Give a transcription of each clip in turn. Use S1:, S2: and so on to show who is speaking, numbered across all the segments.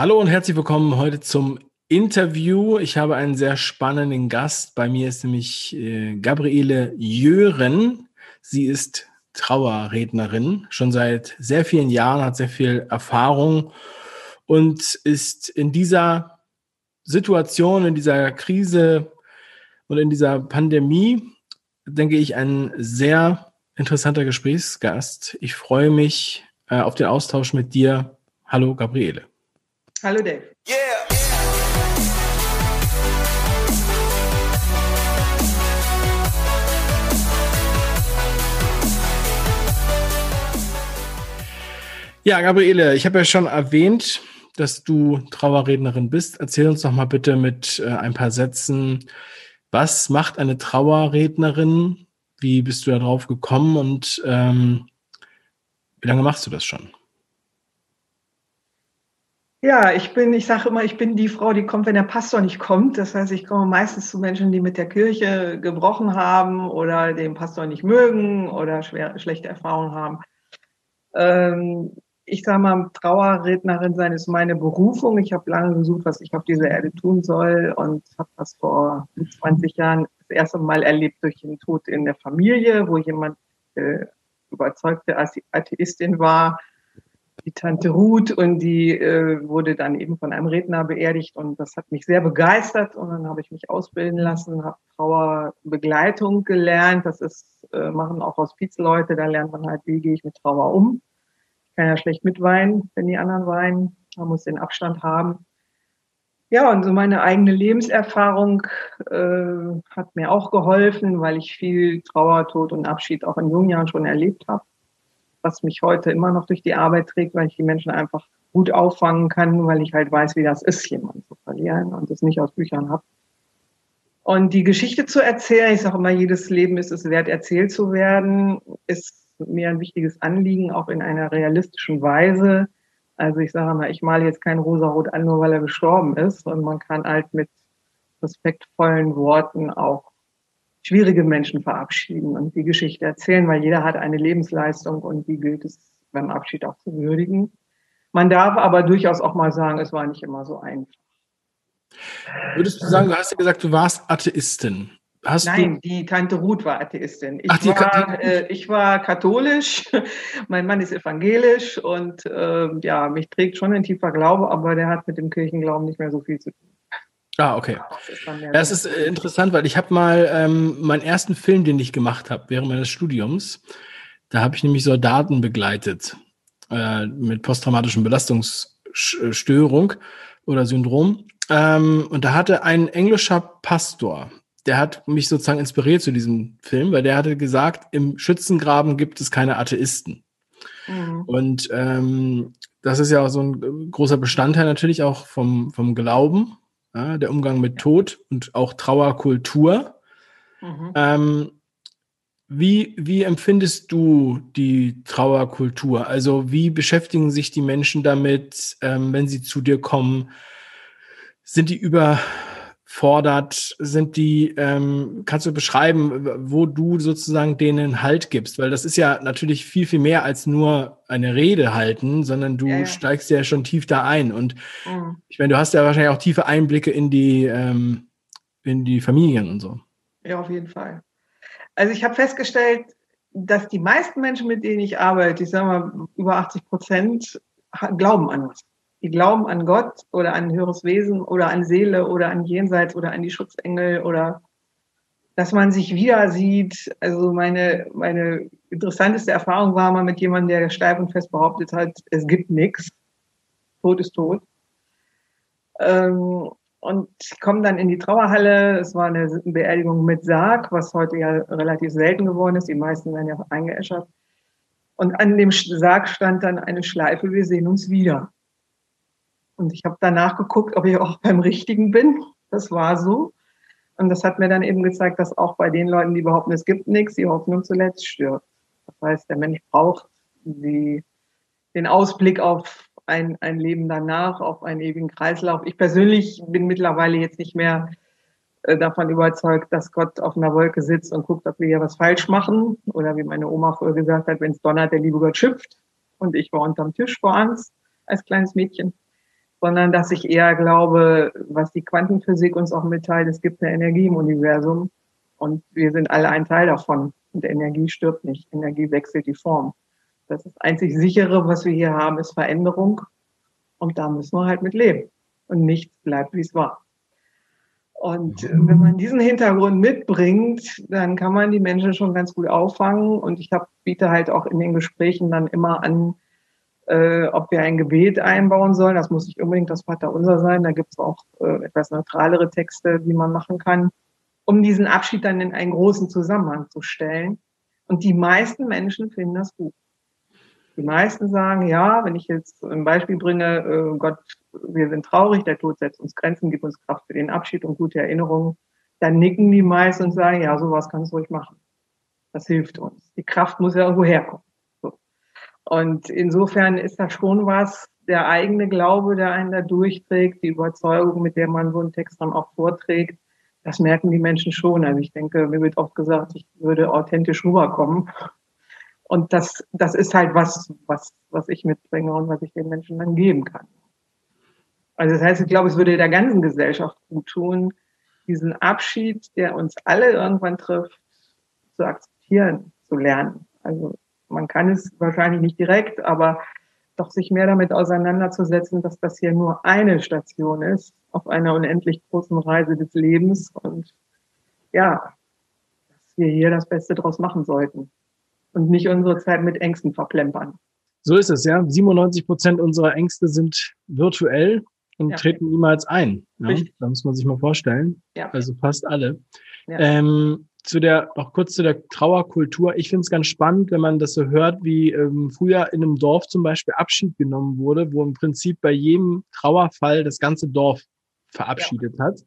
S1: Hallo und herzlich willkommen heute zum Interview. Ich habe einen sehr spannenden Gast. Bei mir ist nämlich äh, Gabriele Jören. Sie ist Trauerrednerin, schon seit sehr vielen Jahren, hat sehr viel Erfahrung und ist in dieser Situation, in dieser Krise und in dieser Pandemie, denke ich, ein sehr interessanter Gesprächsgast. Ich freue mich äh, auf den Austausch mit dir. Hallo, Gabriele.
S2: Hallo Dave. Yeah.
S1: Ja, Gabriele, ich habe ja schon erwähnt, dass du Trauerrednerin bist. Erzähl uns doch mal bitte mit äh, ein paar Sätzen, was macht eine Trauerrednerin? Wie bist du darauf gekommen und ähm, wie lange machst du das schon?
S2: Ja, ich bin, ich sage immer, ich bin die Frau, die kommt, wenn der Pastor nicht kommt. Das heißt, ich komme meistens zu Menschen, die mit der Kirche gebrochen haben oder den Pastor nicht mögen oder schwer, schlechte Erfahrungen haben. Ähm, ich sage mal, Trauerrednerin sein ist meine Berufung. Ich habe lange gesucht, was ich auf dieser Erde tun soll und habe das vor 20 Jahren das erste Mal erlebt durch den Tod in der Familie, wo jemand äh, überzeugte Atheistin war die Tante Ruth und die äh, wurde dann eben von einem Redner beerdigt und das hat mich sehr begeistert und dann habe ich mich ausbilden lassen, habe Trauerbegleitung gelernt. Das ist äh, machen auch Hospizleute, da lernt man halt, wie gehe ich mit Trauer um. Ich kann ja schlecht mitweinen, wenn die anderen weinen. Man muss den Abstand haben. Ja, und so meine eigene Lebenserfahrung äh, hat mir auch geholfen, weil ich viel Trauer, Tod und Abschied auch in jungen Jahren schon erlebt habe was mich heute immer noch durch die Arbeit trägt, weil ich die Menschen einfach gut auffangen kann, weil ich halt weiß, wie das ist, jemanden zu verlieren und das nicht aus Büchern habe. Und die Geschichte zu erzählen, ich sage immer, jedes Leben ist es wert, erzählt zu werden, ist mir ein wichtiges Anliegen, auch in einer realistischen Weise. Also ich sage mal, ich male jetzt kein Rosarot an, nur weil er gestorben ist. Und man kann halt mit respektvollen Worten auch schwierige Menschen verabschieden und die Geschichte erzählen, weil jeder hat eine Lebensleistung und die gilt es beim Abschied auch zu würdigen. Man darf aber durchaus auch mal sagen, es war nicht immer so einfach.
S1: Würdest du sagen, du hast ja gesagt, du warst Atheistin. Hast
S2: Nein, die Tante Ruth war Atheistin. Ich, Ach, war, äh, ich war katholisch, mein Mann ist evangelisch und äh, ja, mich trägt schon ein tiefer Glaube, aber der hat mit dem Kirchenglauben nicht mehr so viel zu tun.
S1: Ah, okay. Das ist äh, interessant, weil ich habe mal ähm, meinen ersten Film, den ich gemacht habe während meines Studiums, da habe ich nämlich Soldaten begleitet äh, mit posttraumatischem Belastungsstörung oder Syndrom. Ähm, und da hatte ein englischer Pastor, der hat mich sozusagen inspiriert zu diesem Film, weil der hatte gesagt, im Schützengraben gibt es keine Atheisten. Mhm. Und ähm, das ist ja auch so ein großer Bestandteil natürlich auch vom, vom Glauben ja, der Umgang mit Tod und auch Trauerkultur. Mhm. Ähm, wie, wie empfindest du die Trauerkultur? Also wie beschäftigen sich die Menschen damit, ähm, wenn sie zu dir kommen? Sind die über fordert, sind die, ähm, kannst du beschreiben, wo du sozusagen denen Halt gibst? Weil das ist ja natürlich viel, viel mehr als nur eine Rede halten, sondern du ja, ja. steigst ja schon tief da ein. Und mhm. ich meine, du hast ja wahrscheinlich auch tiefe Einblicke in die, ähm, in die Familien und so.
S2: Ja, auf jeden Fall. Also ich habe festgestellt, dass die meisten Menschen, mit denen ich arbeite, ich sage mal über 80 Prozent, glauben an was die glauben an Gott oder an ein höheres Wesen oder an Seele oder an Jenseits oder an die Schutzengel oder dass man sich wieder sieht. Also meine, meine interessanteste Erfahrung war mal mit jemandem, der steif und fest behauptet hat, es gibt nichts. Tod ist tot. Ähm, und kommen dann in die Trauerhalle. Es war eine Beerdigung mit Sarg, was heute ja relativ selten geworden ist. Die meisten werden ja eingeäschert. Und an dem Sarg stand dann eine Schleife, wir sehen uns wieder. Und ich habe danach geguckt, ob ich auch beim Richtigen bin. Das war so. Und das hat mir dann eben gezeigt, dass auch bei den Leuten, die behaupten, es gibt nichts, die Hoffnung zuletzt stirbt. Das heißt, der Mensch braucht die, den Ausblick auf ein, ein Leben danach, auf einen ewigen Kreislauf. Ich persönlich bin mittlerweile jetzt nicht mehr äh, davon überzeugt, dass Gott auf einer Wolke sitzt und guckt, ob wir hier was falsch machen. Oder wie meine Oma früher gesagt hat, wenn es donnert, der liebe Gott schimpft. Und ich war unterm Tisch vor Angst als kleines Mädchen. Sondern dass ich eher glaube, was die Quantenphysik uns auch mitteilt, es gibt eine Energie im Universum und wir sind alle ein Teil davon. Und Energie stirbt nicht, Energie wechselt die Form. Das ist einzig sichere, was wir hier haben, ist Veränderung. Und da müssen wir halt mit leben. Und nichts bleibt, wie es war. Und wenn man diesen Hintergrund mitbringt, dann kann man die Menschen schon ganz gut auffangen. Und ich hab, biete halt auch in den Gesprächen dann immer an, äh, ob wir ein Gebet einbauen sollen. Das muss nicht unbedingt das Vaterunser sein. Da gibt es auch äh, etwas neutralere Texte, die man machen kann, um diesen Abschied dann in einen großen Zusammenhang zu stellen. Und die meisten Menschen finden das gut. Die meisten sagen, ja, wenn ich jetzt ein Beispiel bringe, äh, Gott, wir sind traurig, der Tod setzt uns Grenzen, gibt uns Kraft für den Abschied und gute Erinnerungen, dann nicken die meisten und sagen, ja, sowas kannst du ruhig machen. Das hilft uns. Die Kraft muss ja irgendwo herkommen. Und insofern ist da schon was, der eigene Glaube, der einen da durchträgt, die Überzeugung, mit der man so einen Text dann auch vorträgt, das merken die Menschen schon. Also ich denke, mir wird oft gesagt, ich würde authentisch rüberkommen. Und das, das ist halt was, was, was ich mitbringe und was ich den Menschen dann geben kann. Also das heißt, ich glaube, es würde der ganzen Gesellschaft gut tun, diesen Abschied, der uns alle irgendwann trifft, zu akzeptieren, zu lernen. Also man kann es wahrscheinlich nicht direkt, aber doch sich mehr damit auseinanderzusetzen, dass das hier nur eine Station ist auf einer unendlich großen Reise des Lebens und ja, dass wir hier das Beste draus machen sollten und nicht unsere Zeit mit Ängsten verplempern.
S1: So ist es, ja. 97 Prozent unserer Ängste sind virtuell und ja. treten niemals ein. Ja? Da muss man sich mal vorstellen. Ja. Also fast alle. Ähm, zu der, noch kurz zu der Trauerkultur. Ich finde es ganz spannend, wenn man das so hört, wie ähm, früher in einem Dorf zum Beispiel Abschied genommen wurde, wo im Prinzip bei jedem Trauerfall das ganze Dorf verabschiedet ja. hat.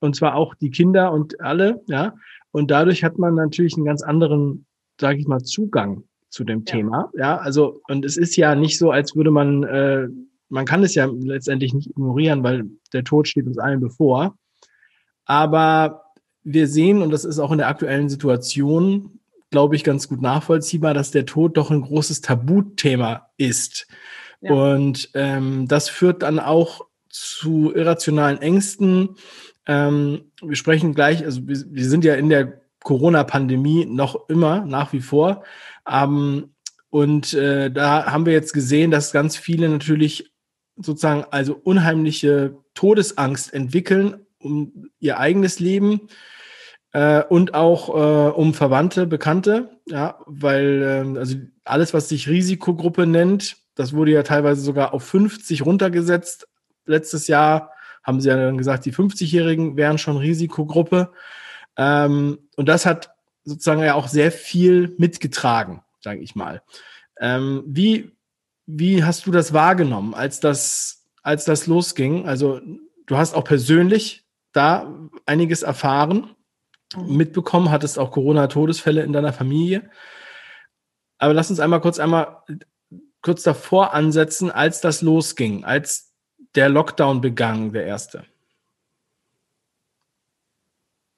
S1: Und zwar auch die Kinder und alle, ja. Und dadurch hat man natürlich einen ganz anderen sage ich mal, Zugang zu dem ja. Thema. Ja, also, und es ist ja nicht so, als würde man, äh, man kann es ja letztendlich nicht ignorieren, weil der Tod steht uns allen bevor. Aber wir sehen, und das ist auch in der aktuellen Situation, glaube ich, ganz gut nachvollziehbar, dass der Tod doch ein großes Tabuthema ist. Ja. Und ähm, das führt dann auch zu irrationalen Ängsten. Ähm, wir sprechen gleich, also wir, wir sind ja in der Corona-Pandemie noch immer, nach wie vor. Ähm, und äh, da haben wir jetzt gesehen, dass ganz viele natürlich sozusagen also unheimliche Todesangst entwickeln um ihr eigenes Leben äh, und auch äh, um Verwandte, Bekannte, ja, weil äh, also alles, was sich Risikogruppe nennt, das wurde ja teilweise sogar auf 50 runtergesetzt. Letztes Jahr haben sie ja dann gesagt, die 50-Jährigen wären schon Risikogruppe. Ähm, und das hat sozusagen ja auch sehr viel mitgetragen, sage ich mal. Ähm, wie, wie hast du das wahrgenommen, als das, als das losging? Also du hast auch persönlich da einiges erfahren. Mitbekommen, hattest auch Corona-Todesfälle in deiner Familie. Aber lass uns einmal kurz einmal kurz davor ansetzen, als das losging, als der Lockdown begann, der erste.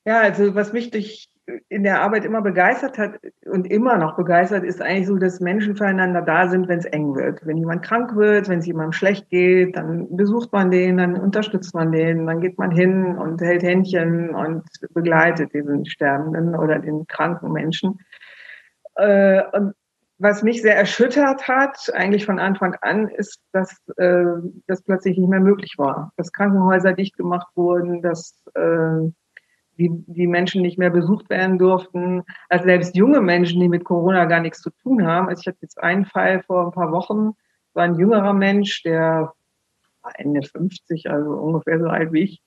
S2: Ja, also was mich durch in der Arbeit immer begeistert hat und immer noch begeistert, ist eigentlich so, dass Menschen füreinander da sind, wenn es eng wird. Wenn jemand krank wird, wenn es jemandem schlecht geht, dann besucht man den, dann unterstützt man den, dann geht man hin und hält Händchen und begleitet diesen Sterbenden oder den kranken Menschen. Äh, und was mich sehr erschüttert hat, eigentlich von Anfang an, ist, dass äh, das plötzlich nicht mehr möglich war. Dass Krankenhäuser dicht gemacht wurden, dass äh, die, die Menschen nicht mehr besucht werden durften, als selbst junge Menschen, die mit Corona gar nichts zu tun haben. Also ich hatte jetzt einen Fall vor ein paar Wochen, war ein jüngerer Mensch, der Ende 50, also ungefähr so alt wie ich,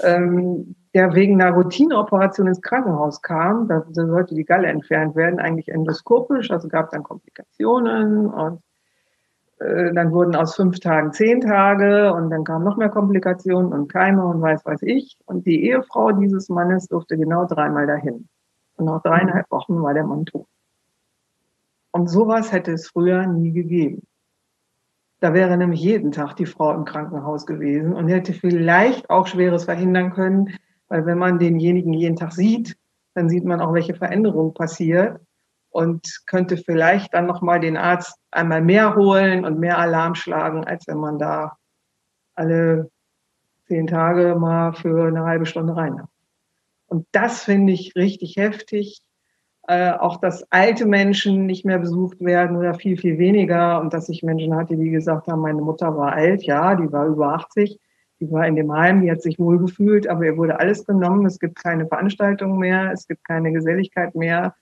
S2: ähm, der wegen einer Routineoperation ins Krankenhaus kam. Da, da sollte die Galle entfernt werden, eigentlich endoskopisch, also gab dann Komplikationen und äh, dann wurden aus fünf Tagen zehn Tage und dann kamen noch mehr Komplikationen und Keime und weiß weiß ich. Und die Ehefrau dieses Mannes durfte genau dreimal dahin. Und nach dreieinhalb Wochen war der Mann tot. Und sowas hätte es früher nie gegeben. Da wäre nämlich jeden Tag die Frau im Krankenhaus gewesen und hätte vielleicht auch Schweres verhindern können, weil wenn man denjenigen jeden Tag sieht, dann sieht man auch, welche Veränderung passiert und könnte vielleicht dann nochmal den Arzt einmal mehr holen und mehr Alarm schlagen, als wenn man da alle zehn Tage mal für eine halbe Stunde rein. Und das finde ich richtig heftig. Äh, auch, dass alte Menschen nicht mehr besucht werden oder viel, viel weniger. Und dass ich Menschen hatte, die gesagt haben, meine Mutter war alt, ja, die war über 80, die war in dem Heim, die hat sich wohl gefühlt, aber ihr wurde alles genommen. Es gibt keine Veranstaltungen mehr, es gibt keine Geselligkeit mehr.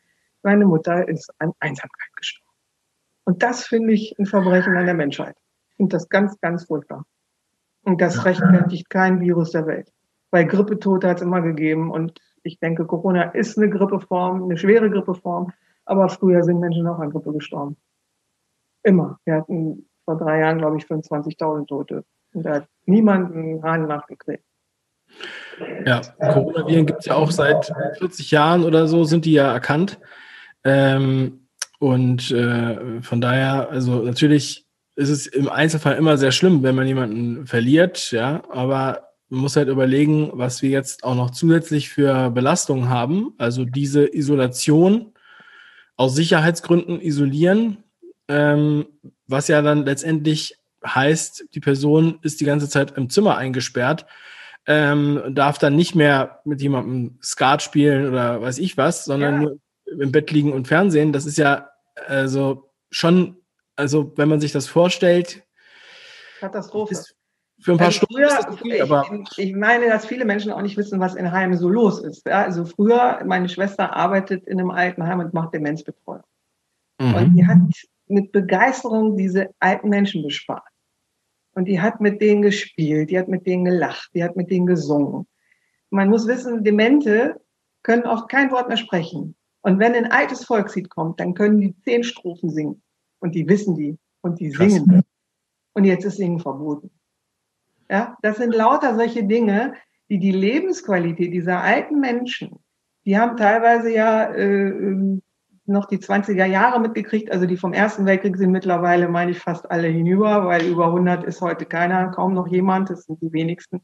S2: Meine Mutter ist an Einsamkeit gestorben. Und das finde ich ein Verbrechen an der Menschheit. Ich finde das ganz, ganz furchtbar. Und das rechtfertigt kein Virus der Welt. Weil Grippetote hat es immer gegeben. Und ich denke, Corona ist eine Grippeform, eine schwere Grippeform. Aber früher sind Menschen auch an Grippe gestorben. Immer. Wir hatten vor drei Jahren, glaube ich, 25.000 Tote. Und da hat niemand einen Hahn nachgekriegt.
S1: Ja, Coronaviren gibt es ja auch seit 40 Jahren oder so, sind die ja erkannt. Ähm, und äh, von daher, also natürlich ist es im Einzelfall immer sehr schlimm, wenn man jemanden verliert, ja, aber man muss halt überlegen, was wir jetzt auch noch zusätzlich für Belastungen haben. Also diese Isolation aus Sicherheitsgründen isolieren, ähm, was ja dann letztendlich heißt, die Person ist die ganze Zeit im Zimmer eingesperrt, ähm, darf dann nicht mehr mit jemandem Skat spielen oder weiß ich was, sondern ja. nur im Bett liegen und Fernsehen. Das ist ja also schon, also wenn man sich das vorstellt,
S2: Katastrophe. Ist
S1: für ein paar also Stunden
S2: früher, ist das okay, aber ich, ich, meine, dass viele Menschen auch nicht wissen, was in Heimen so los ist. Ja, also früher, meine Schwester arbeitet in einem Altenheim und macht Demenzbetreuung. Mhm. Und die hat mit Begeisterung diese alten Menschen bespart. Und die hat mit denen gespielt, die hat mit denen gelacht, die hat mit denen gesungen. Man muss wissen, Demente können auch kein Wort mehr sprechen. Und wenn ein altes Volkslied kommt, dann können die zehn Strophen singen. Und die wissen die. Und die Krass. singen. Und jetzt ist Singen verboten. Ja, das sind lauter solche Dinge, die die Lebensqualität dieser alten Menschen, die haben teilweise ja äh, noch die 20er Jahre mitgekriegt, also die vom Ersten Weltkrieg sind mittlerweile, meine ich, fast alle hinüber, weil über 100 ist heute keiner, kaum noch jemand, das sind die wenigsten.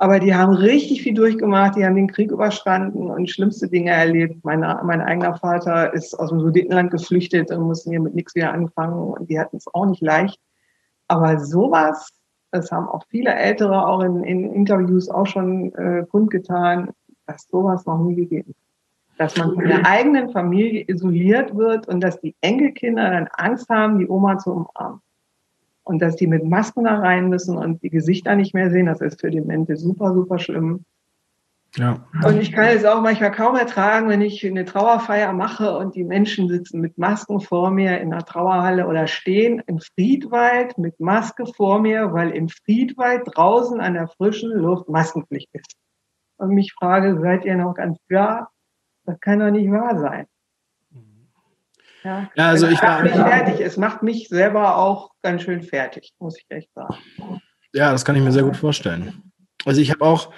S2: Aber die haben richtig viel durchgemacht, die haben den Krieg überstanden und schlimmste Dinge erlebt. Mein, mein eigener Vater ist aus dem Sudetenland geflüchtet und musste hier mit nichts wieder anfangen und die hatten es auch nicht leicht. Aber sowas, das haben auch viele Ältere auch in, in Interviews auch schon äh, kundgetan, dass sowas noch nie gegeben hat dass man von der eigenen Familie isoliert wird und dass die Enkelkinder dann Angst haben, die Oma zu umarmen. Und dass die mit Masken da rein müssen und die Gesichter nicht mehr sehen, das ist für die Mente super, super schlimm. Ja. Und ich kann es auch manchmal kaum ertragen, wenn ich eine Trauerfeier mache und die Menschen sitzen mit Masken vor mir in der Trauerhalle oder stehen im Friedwald mit Maske vor mir, weil im Friedwald draußen an der frischen Luft Maskenpflicht ist. Und mich frage, seid ihr noch ganz klar? Das kann doch nicht wahr sein. Ja, ja also ich war. Mich fertig. Es macht mich selber auch ganz schön fertig, muss ich echt sagen.
S1: Ja, das kann ich mir sehr gut vorstellen. Also ich habe auch,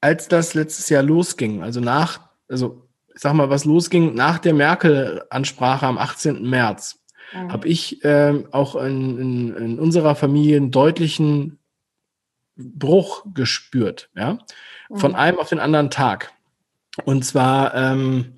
S1: als das letztes Jahr losging, also nach, also ich sag mal, was losging nach der Merkel-Ansprache am 18. März, mhm. habe ich äh, auch in, in, in, unserer Familie einen deutlichen Bruch gespürt, ja, von mhm. einem auf den anderen Tag. Und zwar, ähm,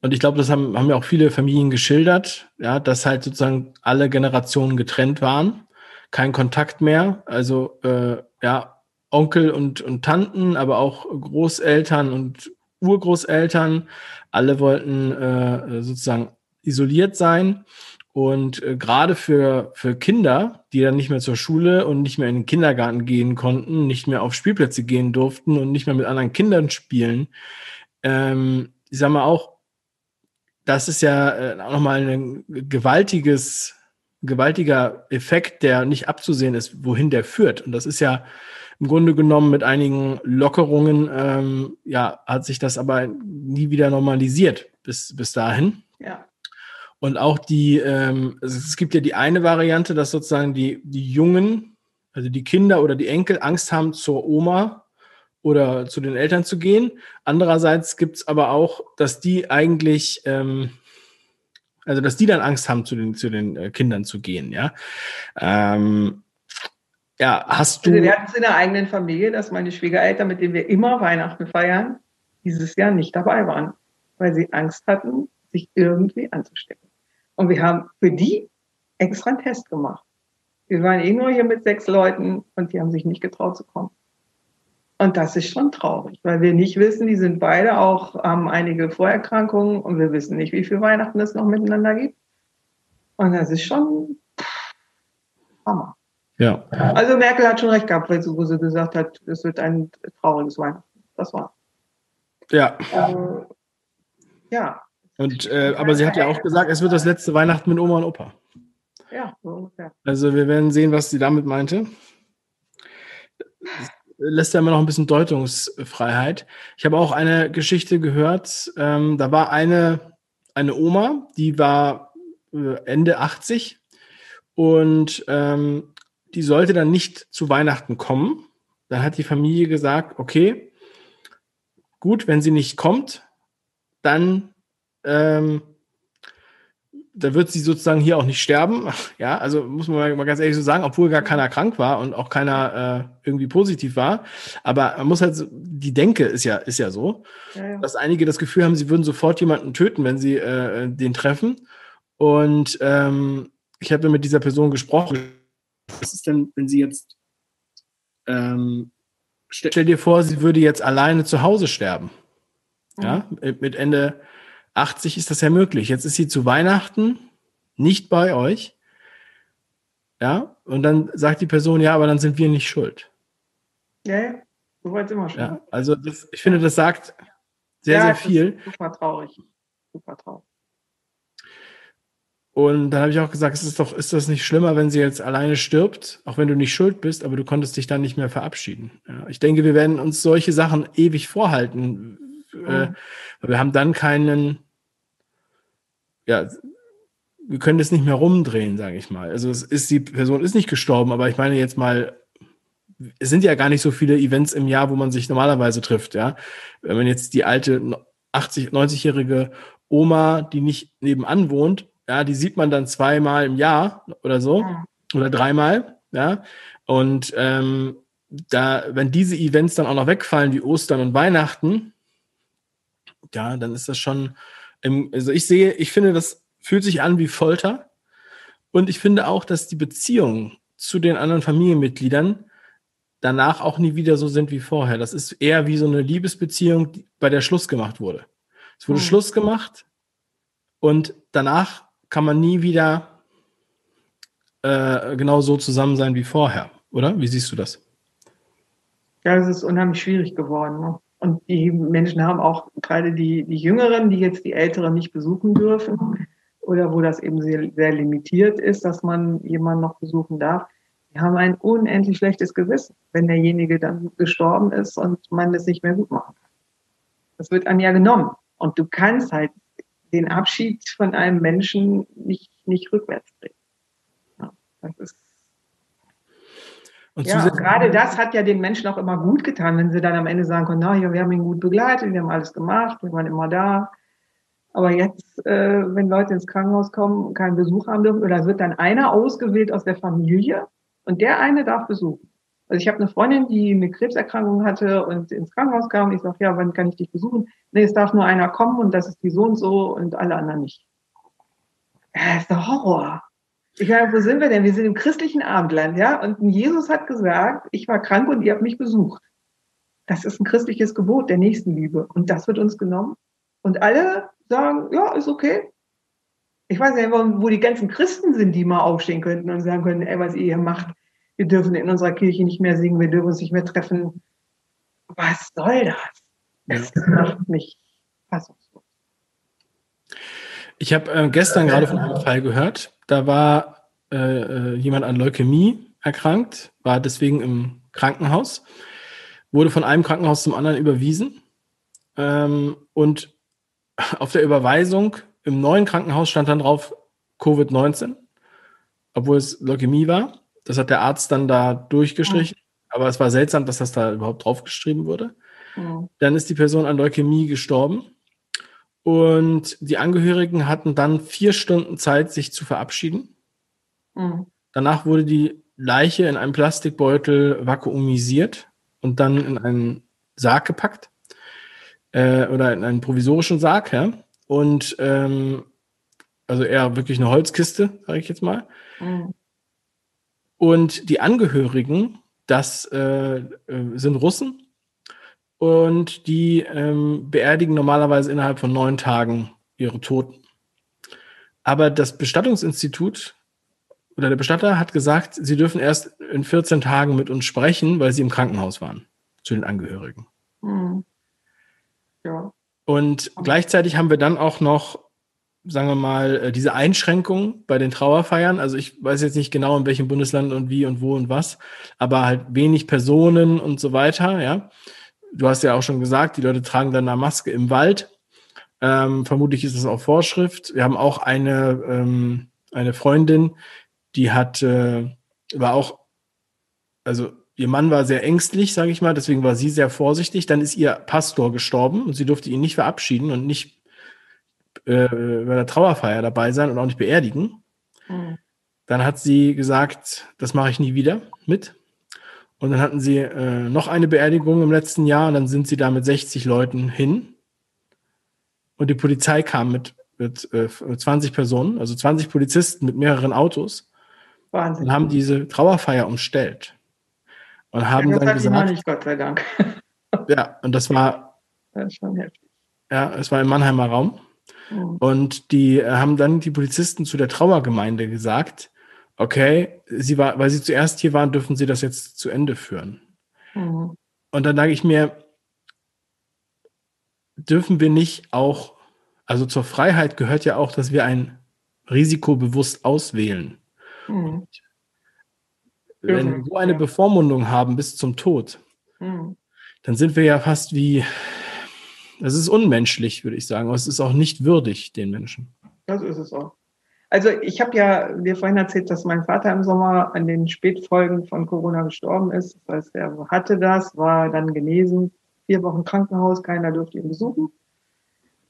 S1: und ich glaube, das haben, haben ja auch viele Familien geschildert, ja, dass halt sozusagen alle Generationen getrennt waren, kein Kontakt mehr, also äh, ja, Onkel und, und Tanten, aber auch Großeltern und Urgroßeltern, alle wollten äh, sozusagen isoliert sein. Und äh, gerade für, für Kinder, die dann nicht mehr zur Schule und nicht mehr in den Kindergarten gehen konnten, nicht mehr auf Spielplätze gehen durften und nicht mehr mit anderen Kindern spielen, ähm, ich sag mal auch, das ist ja äh, auch nochmal ein gewaltiges, gewaltiger Effekt, der nicht abzusehen ist, wohin der führt. Und das ist ja im Grunde genommen mit einigen Lockerungen, ähm, ja, hat sich das aber nie wieder normalisiert bis, bis dahin.
S2: Ja.
S1: Und auch die, ähm, es gibt ja die eine Variante, dass sozusagen die, die Jungen, also die Kinder oder die Enkel Angst haben, zur Oma oder zu den Eltern zu gehen. Andererseits gibt es aber auch, dass die eigentlich, ähm, also dass die dann Angst haben, zu den, zu den äh, Kindern zu gehen, ja. Ähm, ja, hast du.
S2: Also wir hatten es in der eigenen Familie, dass meine Schwiegereltern, mit denen wir immer Weihnachten feiern, dieses Jahr nicht dabei waren, weil sie Angst hatten, sich irgendwie anzustecken. Und wir haben für die extra einen Test gemacht. Wir waren eh nur hier mit sechs Leuten und die haben sich nicht getraut zu kommen. Und das ist schon traurig, weil wir nicht wissen, die sind beide auch, haben einige Vorerkrankungen und wir wissen nicht, wie viel Weihnachten es noch miteinander gibt. Und das ist schon Hammer.
S1: Ja.
S2: Also Merkel hat schon recht gehabt, wo sie gesagt hat, es wird ein trauriges Weihnachten. Das war.
S1: Ja.
S2: Ähm, ja.
S1: Und, äh, aber sie hat ja auch gesagt, es wird das letzte Weihnachten mit Oma und Opa.
S2: Ja, so ungefähr.
S1: Also wir werden sehen, was sie damit meinte. Lässt ja immer noch ein bisschen Deutungsfreiheit. Ich habe auch eine Geschichte gehört. Ähm, da war eine, eine Oma, die war äh, Ende 80 und ähm, die sollte dann nicht zu Weihnachten kommen. Dann hat die Familie gesagt, okay, gut, wenn sie nicht kommt, dann ähm, da wird sie sozusagen hier auch nicht sterben. Ja, also muss man mal ganz ehrlich so sagen, obwohl gar keiner krank war und auch keiner äh, irgendwie positiv war. Aber man muss halt, so, die Denke ist ja, ist ja so, ja, ja. dass einige das Gefühl haben, sie würden sofort jemanden töten, wenn sie äh, den treffen. Und ähm, ich habe mit dieser Person gesprochen. Was ist denn, wenn sie jetzt, ähm, stell, stell, dir vor, sie würde jetzt alleine zu Hause sterben. Ja, mhm. mit Ende 80 ist das ja möglich. Jetzt ist sie zu Weihnachten nicht bei euch. Ja, und dann sagt die Person, ja, aber dann sind wir nicht schuld.
S2: Ja, ja. so weit immer schon.
S1: Ja, also das, ich finde, das sagt sehr, ja, sehr viel.
S2: super traurig. Super traurig.
S1: Und dann habe ich auch gesagt, ist, es doch, ist das nicht schlimmer, wenn sie jetzt alleine stirbt, auch wenn du nicht schuld bist, aber du konntest dich dann nicht mehr verabschieden. Ja, ich denke, wir werden uns solche Sachen ewig vorhalten. Mhm. Äh, wir haben dann keinen, ja, wir können das nicht mehr rumdrehen, sage ich mal. Also es ist, die Person ist nicht gestorben, aber ich meine jetzt mal, es sind ja gar nicht so viele Events im Jahr, wo man sich normalerweise trifft, ja. Wenn man jetzt die alte 80, 90-jährige Oma, die nicht nebenan wohnt, ja, die sieht man dann zweimal im Jahr oder so ja. oder dreimal, ja. Und ähm, da, wenn diese Events dann auch noch wegfallen, wie Ostern und Weihnachten, ja, dann ist das schon also ich sehe, ich finde, das fühlt sich an wie Folter. Und ich finde auch, dass die Beziehungen zu den anderen Familienmitgliedern danach auch nie wieder so sind wie vorher. Das ist eher wie so eine Liebesbeziehung, bei der Schluss gemacht wurde. Es wurde mhm. Schluss gemacht und danach kann man nie wieder äh, genau so zusammen sein wie vorher, oder? Wie siehst du das?
S2: Ja, es ist unheimlich schwierig geworden. Ne? Und die Menschen haben auch, gerade die, die Jüngeren, die jetzt die Älteren nicht besuchen dürfen oder wo das eben sehr, sehr limitiert ist, dass man jemanden noch besuchen darf, die haben ein unendlich schlechtes Gewissen, wenn derjenige dann gestorben ist und man das nicht mehr gut machen kann. Das wird einem ja genommen. Und du kannst halt den Abschied von einem Menschen nicht, nicht rückwärts bringen. Ja, das ist und ja, gerade das hat ja den Menschen auch immer gut getan, wenn sie dann am Ende sagen können, na ja, wir haben ihn gut begleitet, wir haben alles gemacht, wir waren immer da. Aber jetzt, äh, wenn Leute ins Krankenhaus kommen, keinen Besuch haben dürfen, oder wird dann einer ausgewählt aus der Familie und der eine darf besuchen. Also ich habe eine Freundin, die eine Krebserkrankung hatte und ins Krankenhaus kam. Ich sage, ja, wann kann ich dich besuchen? Nee, es darf nur einer kommen und das ist die so und so und alle anderen nicht. Das ist der Horror. Ich meine, wo sind wir denn? Wir sind im christlichen Abendland, ja? Und Jesus hat gesagt, ich war krank und ihr habt mich besucht. Das ist ein christliches Gebot der Nächstenliebe. Und das wird uns genommen. Und alle sagen, ja, ist okay. Ich weiß nicht, wo die ganzen Christen sind, die mal aufstehen könnten und sagen können, ey, was ihr hier macht, wir dürfen in unserer Kirche nicht mehr singen, wir dürfen uns nicht mehr treffen. Was soll das? Das macht mich fassungslos.
S1: Ich habe äh, gestern gerade von einem Fall gehört, da war äh, äh, jemand an Leukämie erkrankt, war deswegen im Krankenhaus, wurde von einem Krankenhaus zum anderen überwiesen. Ähm, und auf der Überweisung im neuen Krankenhaus stand dann drauf Covid-19, obwohl es Leukämie war. Das hat der Arzt dann da durchgestrichen. Mhm. Aber es war seltsam, dass das da überhaupt draufgeschrieben wurde. Mhm. Dann ist die Person an Leukämie gestorben. Und die Angehörigen hatten dann vier Stunden Zeit, sich zu verabschieden. Mhm. Danach wurde die Leiche in einem Plastikbeutel vakuumisiert und dann in einen Sarg gepackt. Äh, oder in einen provisorischen Sarg, ja. Und ähm, also eher wirklich eine Holzkiste, sage ich jetzt mal. Mhm. Und die Angehörigen, das äh, äh, sind Russen und die ähm, beerdigen normalerweise innerhalb von neun Tagen ihre Toten. Aber das Bestattungsinstitut oder der Bestatter hat gesagt, sie dürfen erst in 14 Tagen mit uns sprechen, weil sie im Krankenhaus waren, zu den Angehörigen. Mhm. Ja. Und gleichzeitig haben wir dann auch noch sagen wir mal, äh, diese Einschränkung bei den Trauerfeiern. Also ich weiß jetzt nicht genau, in welchem Bundesland und wie und wo und was, aber halt wenig Personen und so weiter, ja. Du hast ja auch schon gesagt, die Leute tragen dann eine Maske im Wald. Ähm, vermutlich ist es auch Vorschrift. Wir haben auch eine, ähm, eine Freundin, die hat, äh, war auch, also ihr Mann war sehr ängstlich, sage ich mal, deswegen war sie sehr vorsichtig. Dann ist ihr Pastor gestorben und sie durfte ihn nicht verabschieden und nicht äh, bei der Trauerfeier dabei sein und auch nicht beerdigen. Mhm. Dann hat sie gesagt, das mache ich nie wieder mit. Und dann hatten sie äh, noch eine Beerdigung im letzten Jahr und dann sind sie da mit 60 Leuten hin. Und die Polizei kam mit, mit äh, 20 Personen, also 20 Polizisten mit mehreren Autos. Wahnsinn. Und haben diese Trauerfeier umstellt. Und haben ja, dann gesagt. Nicht, Gott sei Dank. ja, und das war. Das ist schon heftig. Ja, es war im Mannheimer Raum. Mhm. Und die äh, haben dann die Polizisten zu der Trauergemeinde gesagt, okay, sie war, weil sie zuerst hier waren, dürfen sie das jetzt zu Ende führen. Mhm. Und dann sage ich mir, dürfen wir nicht auch, also zur Freiheit gehört ja auch, dass wir ein Risiko bewusst auswählen. Mhm. Wenn wir so eine Bevormundung haben bis zum Tod, mhm. dann sind wir ja fast wie es ist unmenschlich, würde ich sagen. Aber es ist auch nicht würdig den Menschen.
S2: Das ist es auch. Also ich habe ja dir vorhin erzählt, dass mein Vater im Sommer an den Spätfolgen von Corona gestorben ist. Das heißt, er hatte das, war dann genesen, vier Wochen Krankenhaus, keiner durfte ihn besuchen.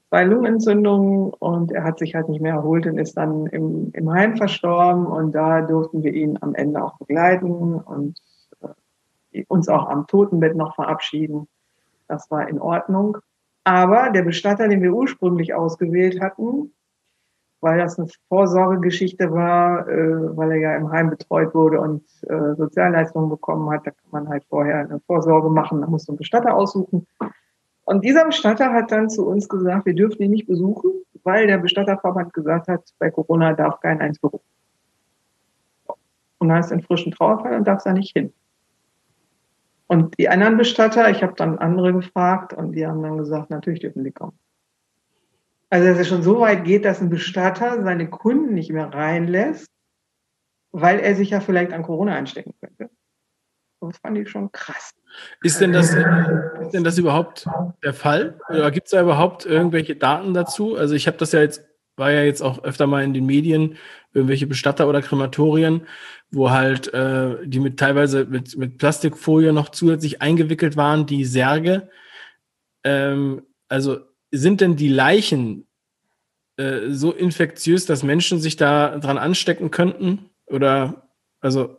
S2: Zwei Lungenentzündungen und er hat sich halt nicht mehr erholt und ist dann im, im Heim verstorben und da durften wir ihn am Ende auch begleiten und äh, uns auch am Totenbett noch verabschieden. Das war in Ordnung. Aber der Bestatter, den wir ursprünglich ausgewählt hatten, weil das eine Vorsorgegeschichte war, äh, weil er ja im Heim betreut wurde und äh, Sozialleistungen bekommen hat, da kann man halt vorher eine Vorsorge machen, da muss man einen Bestatter aussuchen. Und dieser Bestatter hat dann zu uns gesagt, wir dürfen ihn nicht besuchen, weil der Bestatterverband gesagt hat, bei Corona darf kein ins Büro. Und ist ein frischen Trauerfall und darf da nicht hin. Und die anderen Bestatter, ich habe dann andere gefragt und die haben dann gesagt, natürlich dürfen sie kommen. Also dass es schon so weit geht, dass ein Bestatter seine Kunden nicht mehr reinlässt, weil er sich ja vielleicht an Corona einstecken könnte. Das fand ich schon krass.
S1: Ist denn das, ist denn das überhaupt der Fall? Oder gibt es da überhaupt irgendwelche Daten dazu? Also ich habe das ja jetzt, war ja jetzt auch öfter mal in den Medien, irgendwelche Bestatter oder Krematorien, wo halt äh, die mit teilweise mit, mit Plastikfolie noch zusätzlich eingewickelt waren, die Särge. Ähm, also sind denn die Leichen äh, so infektiös, dass Menschen sich da dran anstecken könnten? Oder also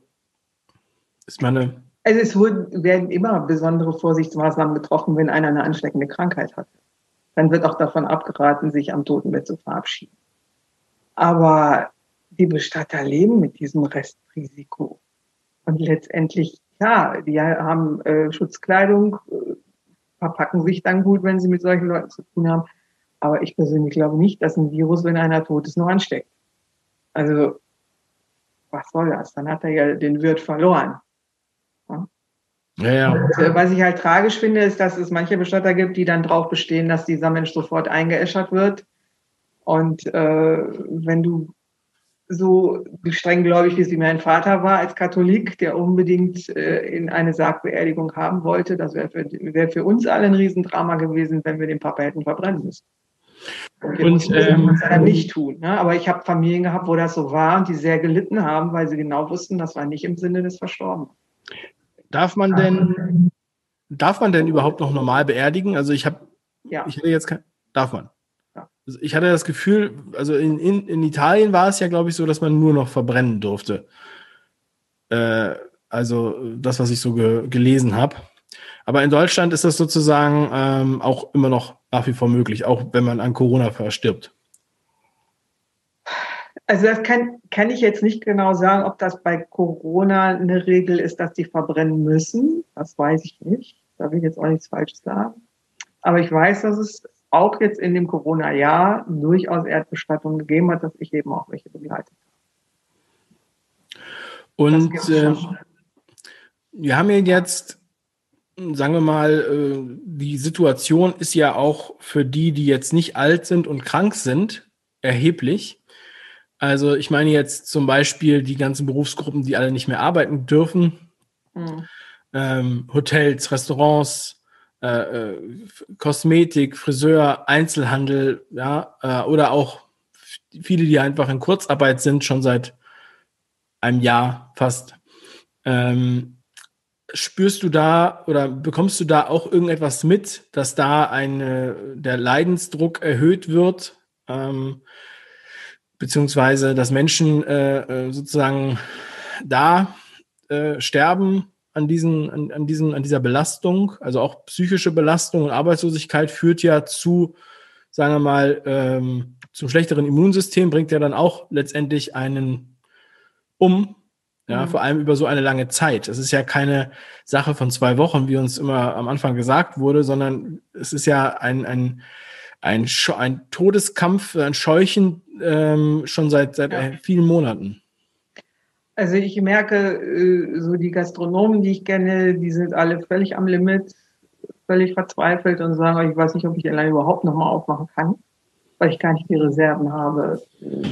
S1: ist meine.
S2: Also es wurden, werden immer besondere Vorsichtsmaßnahmen getroffen, wenn einer eine ansteckende Krankheit hat. Dann wird auch davon abgeraten, sich am Totenbett zu verabschieden. Aber die Bestatter leben mit diesem Restrisiko. Und letztendlich, ja, die haben äh, Schutzkleidung, äh, verpacken sich dann gut, wenn sie mit solchen Leuten zu tun haben. Aber ich persönlich glaube nicht, dass ein Virus, wenn einer tot ist, nur ansteckt. Also, was soll das? Dann hat er ja den Wirt verloren. Ja? Ja, ja. Und, äh, was ich halt tragisch finde, ist, dass es manche Bestatter gibt, die dann drauf bestehen, dass dieser Mensch sofort eingeäschert wird. Und äh, wenn du so streng gläubig wie mein Vater war als Katholik, der unbedingt äh, in eine Sargbeerdigung haben wollte. Das wäre für, wär für uns alle ein Riesendrama gewesen, wenn wir den Papa hätten verbrennen müssen. Und, und ähm, das nicht tun. Ne? Aber ich habe Familien gehabt, wo das so war und die sehr gelitten haben, weil sie genau wussten, das war nicht im Sinne des Verstorbenen.
S1: Darf man denn, darf man denn überhaupt noch normal beerdigen? Also ich habe, ja. ich hätte jetzt kein, darf man? Ich hatte das Gefühl, also in, in, in Italien war es ja, glaube ich, so, dass man nur noch verbrennen durfte. Äh, also das, was ich so ge gelesen habe. Aber in Deutschland ist das sozusagen ähm, auch immer noch nach wie vor möglich, auch wenn man an Corona verstirbt.
S2: Also das kann, kann ich jetzt nicht genau sagen, ob das bei Corona eine Regel ist, dass die verbrennen müssen. Das weiß ich nicht. Da will ich jetzt auch nichts Falsches sagen. Aber ich weiß, dass es auch jetzt in dem Corona-Jahr durchaus Erdbestattungen gegeben hat, dass ich eben auch welche begleitet habe.
S1: Und äh, wir haben ja jetzt, sagen wir mal, äh, die Situation ist ja auch für die, die jetzt nicht alt sind und krank sind, erheblich. Also ich meine jetzt zum Beispiel die ganzen Berufsgruppen, die alle nicht mehr arbeiten dürfen. Mhm. Ähm, Hotels, Restaurants, äh, äh, Kosmetik, Friseur, Einzelhandel, ja, äh, oder auch viele, die einfach in Kurzarbeit sind, schon seit einem Jahr fast. Ähm, spürst du da oder bekommst du da auch irgendetwas mit, dass da eine, der Leidensdruck erhöht wird? Ähm, beziehungsweise dass Menschen äh, äh, sozusagen da äh, sterben an diesen, an, an diesen, an dieser Belastung, also auch psychische Belastung und Arbeitslosigkeit führt ja zu, sagen wir mal, ähm, zum schlechteren Immunsystem, bringt ja dann auch letztendlich einen um, ja, mhm. vor allem über so eine lange Zeit. Es ist ja keine Sache von zwei Wochen, wie uns immer am Anfang gesagt wurde, sondern es ist ja ein, ein ein, ein Todeskampf, ein Scheuchen ähm, schon seit, seit ja. vielen Monaten.
S2: Also ich merke, äh, so die Gastronomen, die ich kenne, die sind alle völlig am Limit, völlig verzweifelt und sagen, ich weiß nicht, ob ich allein überhaupt nochmal aufmachen kann, weil ich gar nicht die Reserven habe, äh,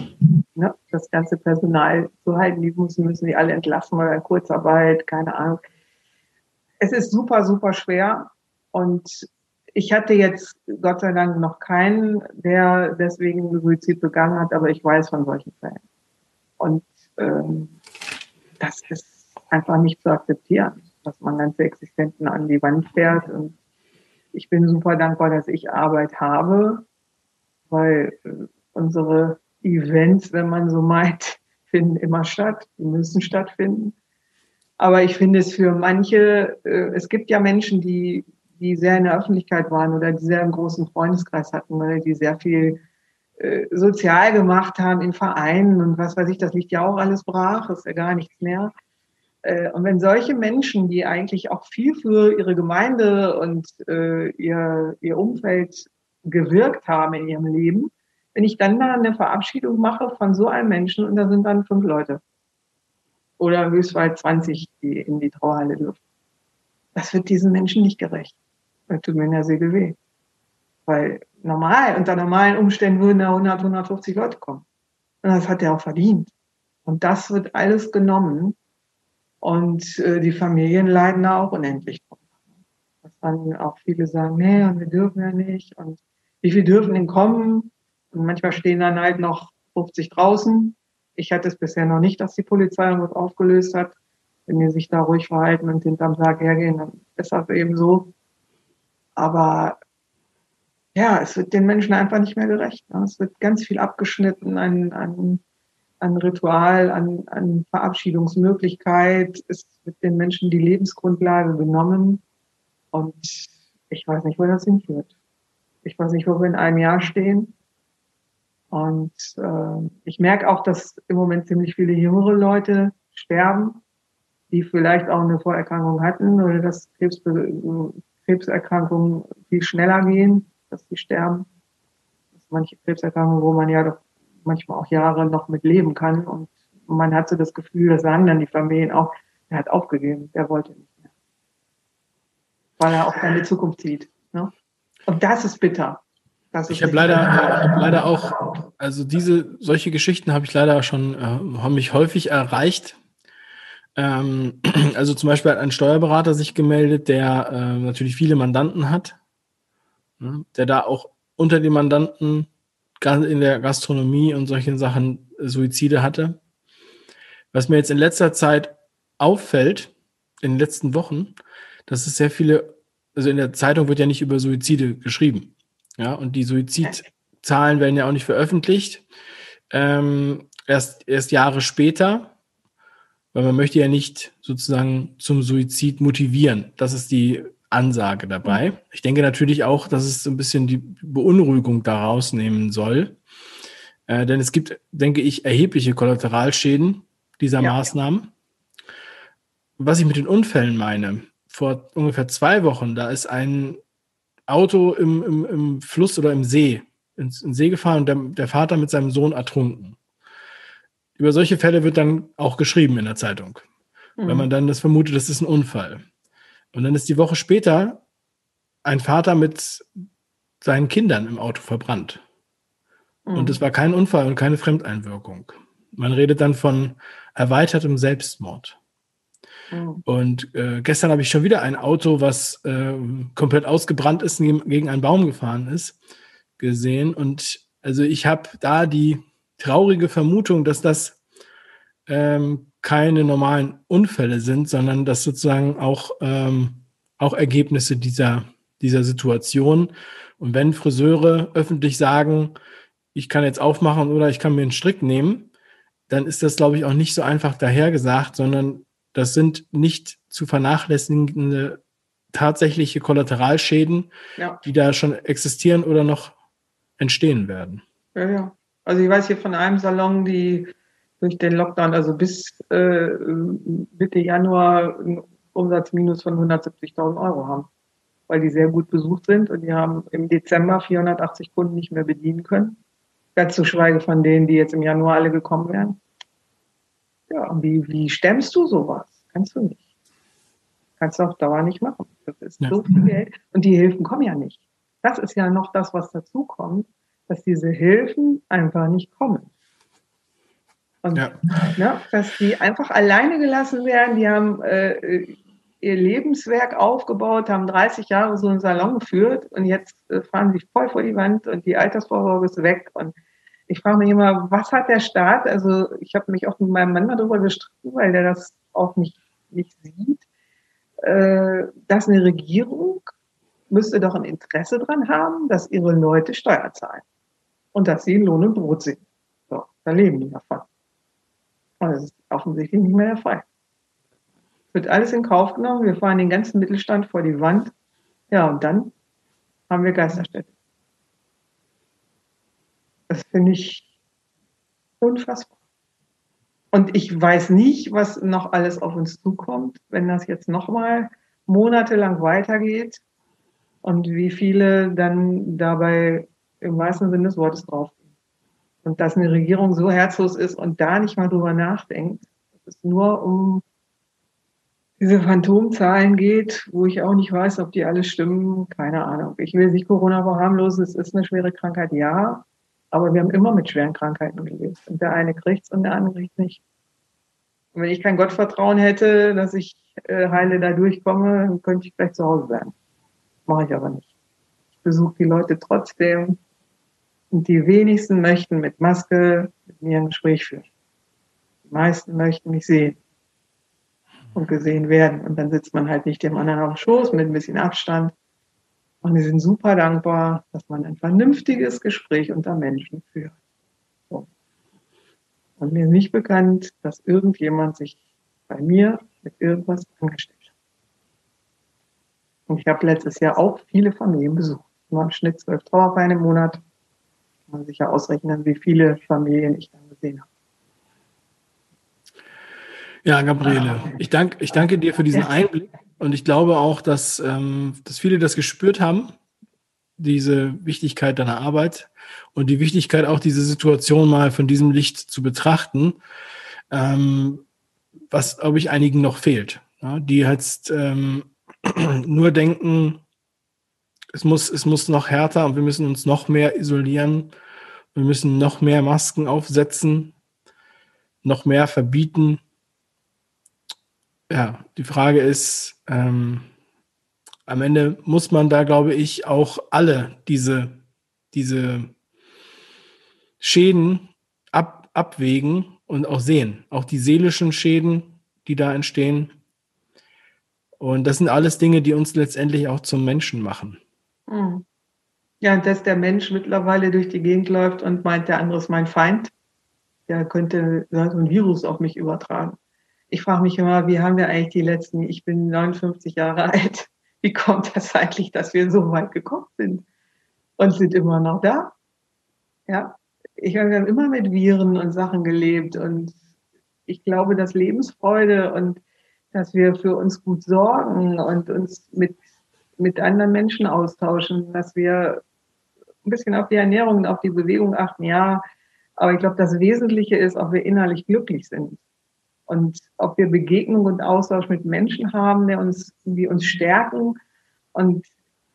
S2: ne, das ganze Personal zu halten. Die müssen, müssen die alle entlassen oder Kurzarbeit, keine Ahnung. Es ist super, super schwer und ich hatte jetzt Gott sei Dank noch keinen, der deswegen Suizid begangen hat, aber ich weiß von solchen Fällen. Und ähm, das ist einfach nicht zu akzeptieren, dass man ganze Existenzen an die Wand fährt. Und ich bin super dankbar, dass ich Arbeit habe, weil äh, unsere Events, wenn man so meint, finden immer statt, die müssen stattfinden. Aber ich finde es für manche, äh, es gibt ja Menschen, die die sehr in der Öffentlichkeit waren oder die sehr einen großen Freundeskreis hatten oder die sehr viel äh, sozial gemacht haben in Vereinen und was weiß ich, das liegt ja auch alles brach, ist ja gar nichts mehr. Äh, und wenn solche Menschen, die eigentlich auch viel für ihre Gemeinde und äh, ihr, ihr Umfeld gewirkt haben in ihrem Leben, wenn ich dann da eine Verabschiedung mache von so einem Menschen und da sind dann fünf Leute oder höchstweit 20, die in die Trauerhalle dürfen. Das wird diesen Menschen nicht gerecht. Das tut mir in der Segel weh. Weil normal, unter normalen Umständen würden da 100, 150 Leute kommen. Und das hat er auch verdient. Und das wird alles genommen. Und äh, die Familien leiden da auch unendlich drunter. Dass dann auch viele sagen, nee, und wir dürfen ja nicht. Und wie viel dürfen denn kommen? Und manchmal stehen dann halt noch 50 draußen. Ich hatte es bisher noch nicht, dass die Polizei irgendwas aufgelöst hat. Wenn die sich da ruhig verhalten und hinterm Sarg hergehen, dann ist das eben so. Aber ja, es wird den Menschen einfach nicht mehr gerecht. Ne? Es wird ganz viel abgeschnitten an, an, an Ritual, an, an Verabschiedungsmöglichkeit. Es wird den Menschen die Lebensgrundlage genommen. Und ich weiß nicht, wo das hinführt. Ich weiß nicht, wo wir in einem Jahr stehen. Und äh, ich merke auch, dass im Moment ziemlich viele jüngere Leute sterben, die vielleicht auch eine Vorerkrankung hatten oder das Krebs Krebserkrankungen viel schneller gehen, dass sie sterben. Dass manche Krebserkrankungen, wo man ja doch manchmal auch Jahre noch mit leben kann und man hat so das Gefühl, das sagen dann die Familien auch, er hat aufgegeben, der wollte nicht mehr. Weil er auch keine Zukunft sieht. Ne? Und das ist bitter.
S1: Das ist ich habe leider, hab leider auch, also diese, solche Geschichten habe ich leider schon, äh, haben mich häufig erreicht, ähm, also zum Beispiel hat ein Steuerberater sich gemeldet, der äh, natürlich viele Mandanten hat, der da auch unter den Mandanten in der Gastronomie und solchen Sachen Suizide hatte. Was mir jetzt in letzter Zeit auffällt, in den letzten Wochen, dass es sehr viele, also in der Zeitung wird ja nicht über Suizide geschrieben. Ja, und die Suizidzahlen werden ja auch nicht veröffentlicht. Ähm, erst, erst Jahre später weil man möchte ja nicht sozusagen zum Suizid motivieren. Das ist die Ansage dabei. Ich denke natürlich auch, dass es so ein bisschen die Beunruhigung daraus nehmen soll. Äh, denn es gibt, denke ich, erhebliche Kollateralschäden dieser ja. Maßnahmen. Was ich mit den Unfällen meine, vor ungefähr zwei Wochen, da ist ein Auto im, im, im Fluss oder im See, ins, ins See gefahren und der, der Vater mit seinem Sohn ertrunken. Über solche Fälle wird dann auch geschrieben in der Zeitung. Mhm. Wenn man dann das vermutet, das ist ein Unfall. Und dann ist die Woche später ein Vater mit seinen Kindern im Auto verbrannt. Mhm. Und es war kein Unfall und keine Fremdeinwirkung. Man redet dann von erweitertem Selbstmord. Mhm. Und äh, gestern habe ich schon wieder ein Auto, was äh, komplett ausgebrannt ist, gegen einen Baum gefahren ist, gesehen. Und also ich habe da die traurige Vermutung, dass das ähm, keine normalen Unfälle sind, sondern dass sozusagen auch, ähm, auch Ergebnisse dieser, dieser Situation. Und wenn Friseure öffentlich sagen, ich kann jetzt aufmachen oder ich kann mir einen Strick nehmen, dann ist das, glaube ich, auch nicht so einfach dahergesagt, sondern das sind nicht zu vernachlässigende tatsächliche Kollateralschäden, ja. die da schon existieren oder noch entstehen werden.
S2: Ja, ja. Also ich weiß hier von einem Salon, die durch den Lockdown, also bis äh, Mitte Januar einen Umsatzminus von 170.000 Euro haben, weil die sehr gut besucht sind und die haben im Dezember 480 Kunden nicht mehr bedienen können. Ganz zu schweige von denen, die jetzt im Januar alle gekommen wären. Ja, und wie, wie stemmst du sowas? Kannst du nicht. Kannst du auf Dauer nicht machen. Das ist ja. so viel Geld. Und die Hilfen kommen ja nicht. Das ist ja noch das, was dazu kommt, dass diese Hilfen einfach nicht kommen. Und, ja. ne, dass die einfach alleine gelassen werden. Die haben äh, ihr Lebenswerk aufgebaut, haben 30 Jahre so einen Salon geführt und jetzt äh, fahren sie voll vor die Wand und die Altersvorsorge ist weg. Und ich frage mich immer, was hat der Staat? Also ich habe mich auch mit meinem Mann darüber gestritten, weil der das auch nicht, nicht sieht, äh, dass eine Regierung müsste doch ein Interesse daran haben, dass ihre Leute Steuer zahlen und dass sie in Lohn und Brot sind. So, da leben die davon. Und das ist offensichtlich nicht mehr der Fall. Wird alles in Kauf genommen. Wir fahren den ganzen Mittelstand vor die Wand. Ja, und dann haben wir Geisterstädte. Das finde ich unfassbar. Und ich weiß nicht, was noch alles auf uns zukommt, wenn das jetzt nochmal monatelang weitergeht und wie viele dann dabei im wahrsten Sinne des Wortes drauf und dass eine Regierung so herzlos ist und da nicht mal drüber nachdenkt, dass es nur um diese Phantomzahlen geht, wo ich auch nicht weiß, ob die alle stimmen, keine Ahnung. Ich will nicht Corona verharmlosen, es ist eine schwere Krankheit, ja, aber wir haben immer mit schweren Krankheiten gelebt. Und der eine kriegt's und der andere kriegt's nicht. Und wenn ich kein Gottvertrauen hätte, dass ich äh, heile da durchkomme, dann könnte ich vielleicht zu Hause bleiben. Mache ich aber nicht. Ich besuche die Leute trotzdem, und die wenigsten möchten mit Maske mit mir ein Gespräch führen. Die meisten möchten mich sehen und gesehen werden. Und dann sitzt man halt nicht dem anderen auf dem Schoß mit ein bisschen Abstand. Und die sind super dankbar, dass man ein vernünftiges Gespräch unter Menschen führt. So. Und mir ist nicht bekannt, dass irgendjemand sich bei mir mit irgendwas angestellt hat. Und ich habe letztes Jahr auch viele Familien besucht. Nur im Schnitt zwölf Trauerfeiern im Monat man sich ja ausrechnen, wie viele Familien ich dann gesehen habe.
S1: Ja, Gabriele, ich, dank, ich danke dir für diesen Einblick und ich glaube auch, dass, ähm, dass viele das gespürt haben, diese Wichtigkeit deiner Arbeit und die Wichtigkeit auch diese Situation mal von diesem Licht zu betrachten, ähm, was, glaube ich, einigen noch fehlt, ja, die jetzt ähm, nur denken, es muss, es muss noch härter und wir müssen uns noch mehr isolieren. Wir müssen noch mehr Masken aufsetzen, noch mehr verbieten. Ja, die Frage ist, ähm, am Ende muss man da, glaube ich, auch alle diese, diese Schäden ab, abwägen und auch sehen. Auch die seelischen Schäden, die da entstehen. Und das sind alles Dinge, die uns letztendlich auch zum Menschen machen.
S2: Hm. Ja, dass der Mensch mittlerweile durch die Gegend läuft und meint, der andere ist mein Feind. Der könnte so ein Virus auf mich übertragen. Ich frage mich immer, wie haben wir eigentlich die letzten, ich bin 59 Jahre alt, wie kommt das eigentlich, dass wir so weit gekommen sind und sind immer noch da? Ja, ich habe immer mit Viren und Sachen gelebt und ich glaube, dass Lebensfreude und dass wir für uns gut sorgen und uns mit, mit anderen Menschen austauschen, dass wir ein bisschen auf die Ernährung und auf die Bewegung achten, ja. Aber ich glaube, das Wesentliche ist, ob wir innerlich glücklich sind und ob wir Begegnung und Austausch mit Menschen haben, der uns, die uns stärken. Und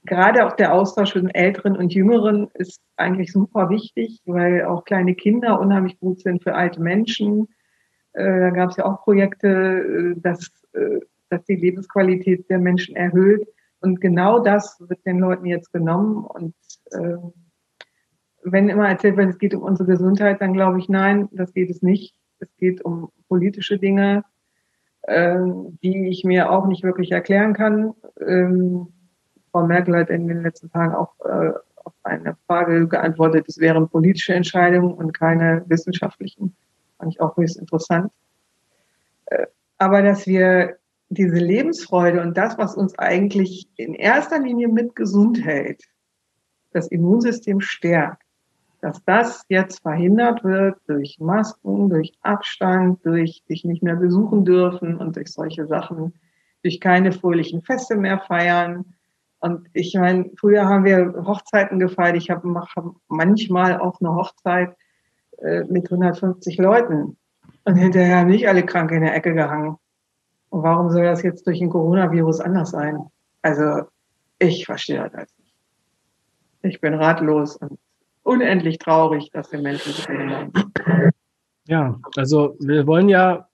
S2: gerade auch der Austausch mit Älteren und Jüngeren ist eigentlich super wichtig, weil auch kleine Kinder unheimlich gut sind für alte Menschen. Äh, da gab es ja auch Projekte, äh, dass, äh, dass die Lebensqualität der Menschen erhöht. Und genau das wird den Leuten jetzt genommen. Und äh, wenn immer erzählt wird, es geht um unsere Gesundheit, dann glaube ich, nein, das geht es nicht. Es geht um politische Dinge, ähm, die ich mir auch nicht wirklich erklären kann. Ähm, Frau Merkel hat in den letzten Tagen auch äh, auf eine Frage geantwortet, es wären politische Entscheidungen und keine wissenschaftlichen. Fand ich auch höchst interessant. Äh, aber dass wir diese Lebensfreude und das, was uns eigentlich in erster Linie mit gesund hält, das Immunsystem stärkt, dass das jetzt verhindert wird durch Masken, durch Abstand, durch sich nicht mehr besuchen dürfen und durch solche Sachen, durch keine fröhlichen Feste mehr feiern. Und ich meine, früher haben wir Hochzeiten gefeiert. Ich habe hab manchmal auch eine Hochzeit äh, mit 150 Leuten. Und hinterher haben nicht alle krank in der Ecke gehangen. Und warum soll das jetzt durch ein Coronavirus anders sein? Also, ich verstehe das nicht. Ich bin ratlos und unendlich traurig, dass wir Menschen so machen.
S1: Ja, also wir wollen ja,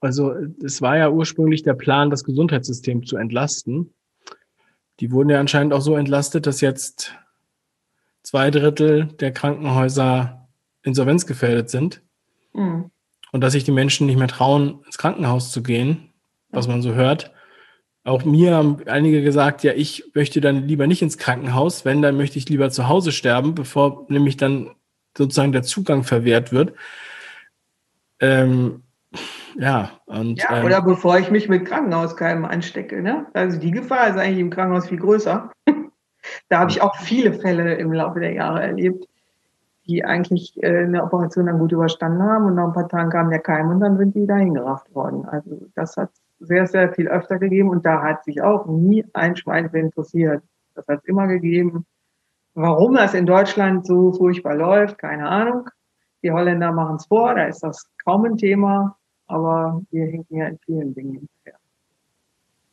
S1: also es war ja ursprünglich der Plan, das Gesundheitssystem zu entlasten. Die wurden ja anscheinend auch so entlastet, dass jetzt zwei Drittel der Krankenhäuser insolvenzgefährdet sind. Mhm. Und dass sich die Menschen nicht mehr trauen, ins Krankenhaus zu gehen, was man so hört. Auch mir haben einige gesagt, ja, ich möchte dann lieber nicht ins Krankenhaus, wenn, dann möchte ich lieber zu Hause sterben, bevor nämlich dann sozusagen der Zugang verwehrt wird. Ähm, ja, und.
S2: Ja, ähm, oder bevor ich mich mit Krankenhauskeimen anstecke. Ne? Also die Gefahr ist eigentlich im Krankenhaus viel größer. da habe ich auch viele Fälle im Laufe der Jahre erlebt, die eigentlich äh, eine Operation dann gut überstanden haben und nach ein paar Tagen kam der Keim und dann sind die dahin gerafft worden. Also das hat sehr, sehr viel öfter gegeben und da hat sich auch nie ein Schwein für interessiert. Das hat es immer gegeben. Warum das in Deutschland so furchtbar läuft, keine Ahnung. Die Holländer machen es vor, da ist das kaum ein Thema, aber wir hinken ja in vielen Dingen hinterher.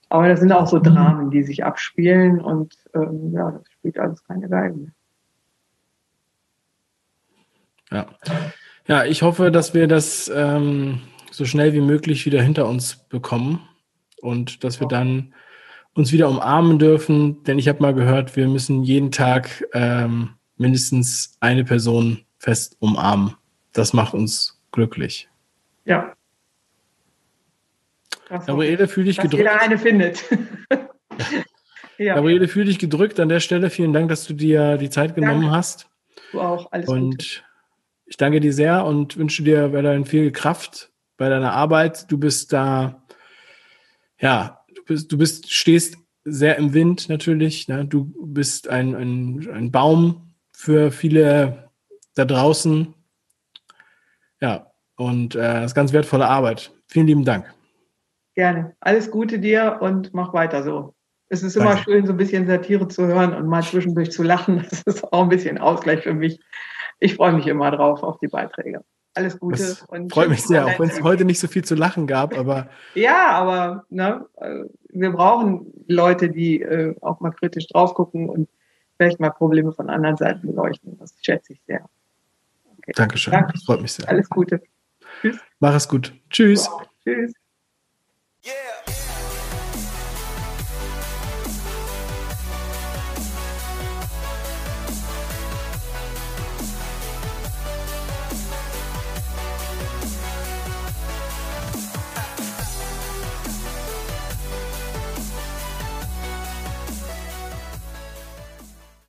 S2: Aber das sind auch so Dramen, die sich abspielen und ähm, ja, das spielt alles keine Geige mehr.
S1: Ja. ja, ich hoffe, dass wir das ähm, so schnell wie möglich wieder hinter uns bekommen und dass wir dann uns wieder umarmen dürfen. Denn ich habe mal gehört, wir müssen jeden Tag ähm, mindestens eine Person fest umarmen. Das macht uns glücklich.
S2: Ja.
S1: Gabriele, fühl dich
S2: dass
S1: gedrückt.
S2: Jeder eine findet.
S1: ja. Gabriele, fühl dich gedrückt an der Stelle. Vielen Dank, dass du dir die Zeit genommen
S2: danke.
S1: hast.
S2: Du auch. Alles
S1: und Gute. Ich danke dir sehr und wünsche dir weiterhin viel Kraft bei deiner Arbeit. Du bist da, ja, du bist, du bist, stehst sehr im Wind natürlich. Ne? Du bist ein, ein, ein Baum für viele da draußen. Ja, und äh, das ist ganz wertvolle Arbeit. Vielen lieben Dank.
S2: Gerne. Alles Gute dir und mach weiter so. Es ist immer Danke. schön, so ein bisschen Satire zu hören und mal zwischendurch zu lachen. Das ist auch ein bisschen Ausgleich für mich. Ich freue mich immer drauf auf die Beiträge. Alles Gute.
S1: Das freut mich sehr, auch wenn es heute nicht so viel zu lachen gab, aber.
S2: ja, aber ne, äh, wir brauchen Leute, die äh, auch mal kritisch drauf gucken und vielleicht mal Probleme von anderen Seiten beleuchten. Das schätze ich sehr.
S1: Okay. Dankeschön. Danke. Das freut mich sehr.
S2: Alles Gute.
S1: Tschüss. Mach es gut. Tschüss.
S2: Tschüss.